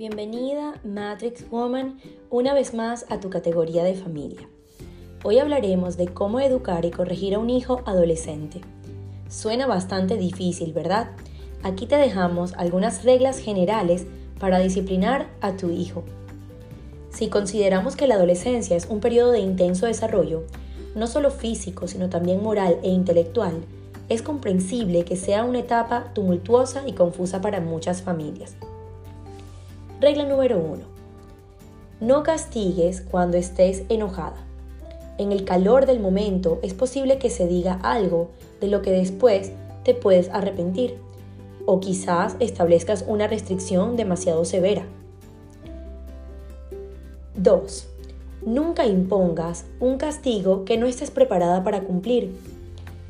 Bienvenida Matrix Woman una vez más a tu categoría de familia. Hoy hablaremos de cómo educar y corregir a un hijo adolescente. Suena bastante difícil, ¿verdad? Aquí te dejamos algunas reglas generales para disciplinar a tu hijo. Si consideramos que la adolescencia es un periodo de intenso desarrollo, no solo físico, sino también moral e intelectual, es comprensible que sea una etapa tumultuosa y confusa para muchas familias. Regla número 1. No castigues cuando estés enojada. En el calor del momento es posible que se diga algo de lo que después te puedes arrepentir o quizás establezcas una restricción demasiado severa. 2. Nunca impongas un castigo que no estés preparada para cumplir.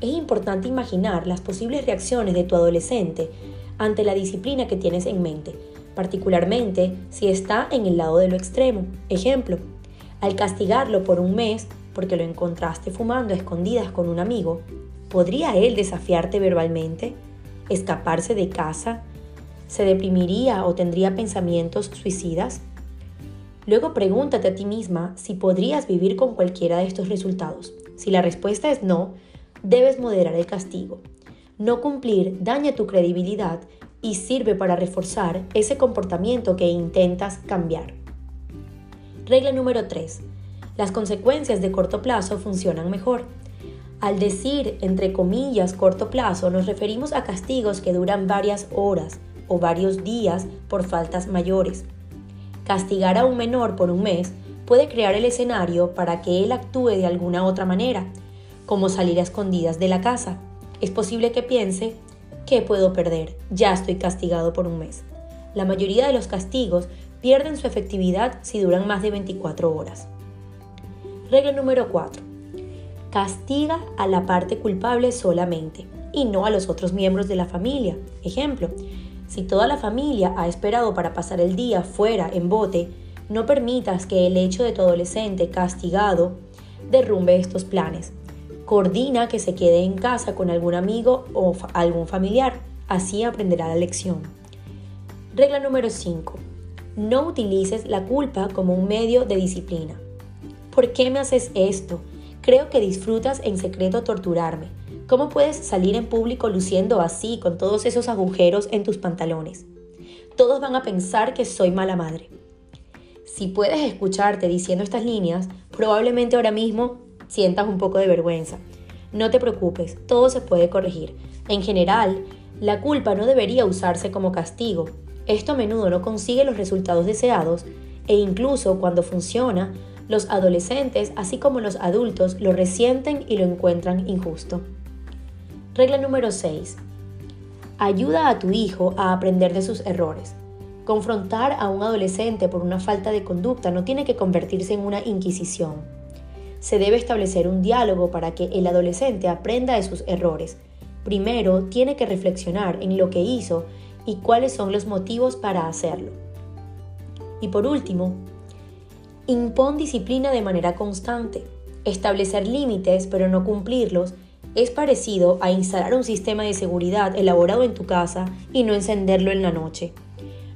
Es importante imaginar las posibles reacciones de tu adolescente ante la disciplina que tienes en mente particularmente si está en el lado de lo extremo. Ejemplo, al castigarlo por un mes porque lo encontraste fumando a escondidas con un amigo, ¿podría él desafiarte verbalmente? ¿Escaparse de casa? ¿Se deprimiría o tendría pensamientos suicidas? Luego pregúntate a ti misma si podrías vivir con cualquiera de estos resultados. Si la respuesta es no, debes moderar el castigo. No cumplir daña tu credibilidad y sirve para reforzar ese comportamiento que intentas cambiar. Regla número 3. Las consecuencias de corto plazo funcionan mejor. Al decir, entre comillas, corto plazo, nos referimos a castigos que duran varias horas o varios días por faltas mayores. Castigar a un menor por un mes puede crear el escenario para que él actúe de alguna otra manera, como salir a escondidas de la casa. Es posible que piense, ¿Qué puedo perder? Ya estoy castigado por un mes. La mayoría de los castigos pierden su efectividad si duran más de 24 horas. Regla número 4. Castiga a la parte culpable solamente y no a los otros miembros de la familia. Ejemplo, si toda la familia ha esperado para pasar el día fuera en bote, no permitas que el hecho de tu adolescente castigado derrumbe estos planes. Coordina que se quede en casa con algún amigo o algún familiar. Así aprenderá la lección. Regla número 5. No utilices la culpa como un medio de disciplina. ¿Por qué me haces esto? Creo que disfrutas en secreto torturarme. ¿Cómo puedes salir en público luciendo así con todos esos agujeros en tus pantalones? Todos van a pensar que soy mala madre. Si puedes escucharte diciendo estas líneas, probablemente ahora mismo sientas un poco de vergüenza. No te preocupes, todo se puede corregir. En general, la culpa no debería usarse como castigo. Esto a menudo no consigue los resultados deseados e incluso cuando funciona, los adolescentes, así como los adultos, lo resienten y lo encuentran injusto. Regla número 6. Ayuda a tu hijo a aprender de sus errores. Confrontar a un adolescente por una falta de conducta no tiene que convertirse en una inquisición se debe establecer un diálogo para que el adolescente aprenda de sus errores. Primero, tiene que reflexionar en lo que hizo y cuáles son los motivos para hacerlo. Y por último, impón disciplina de manera constante. Establecer límites pero no cumplirlos es parecido a instalar un sistema de seguridad elaborado en tu casa y no encenderlo en la noche.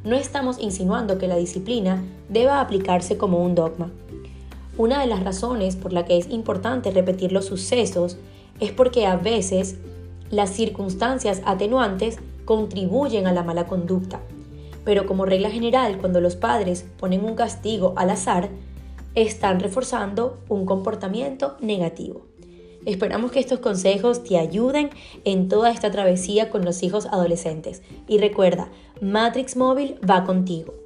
No estamos insinuando que la disciplina deba aplicarse como un dogma. Una de las razones por la que es importante repetir los sucesos es porque a veces las circunstancias atenuantes contribuyen a la mala conducta. Pero como regla general, cuando los padres ponen un castigo al azar, están reforzando un comportamiento negativo. Esperamos que estos consejos te ayuden en toda esta travesía con los hijos adolescentes. Y recuerda, Matrix Móvil va contigo.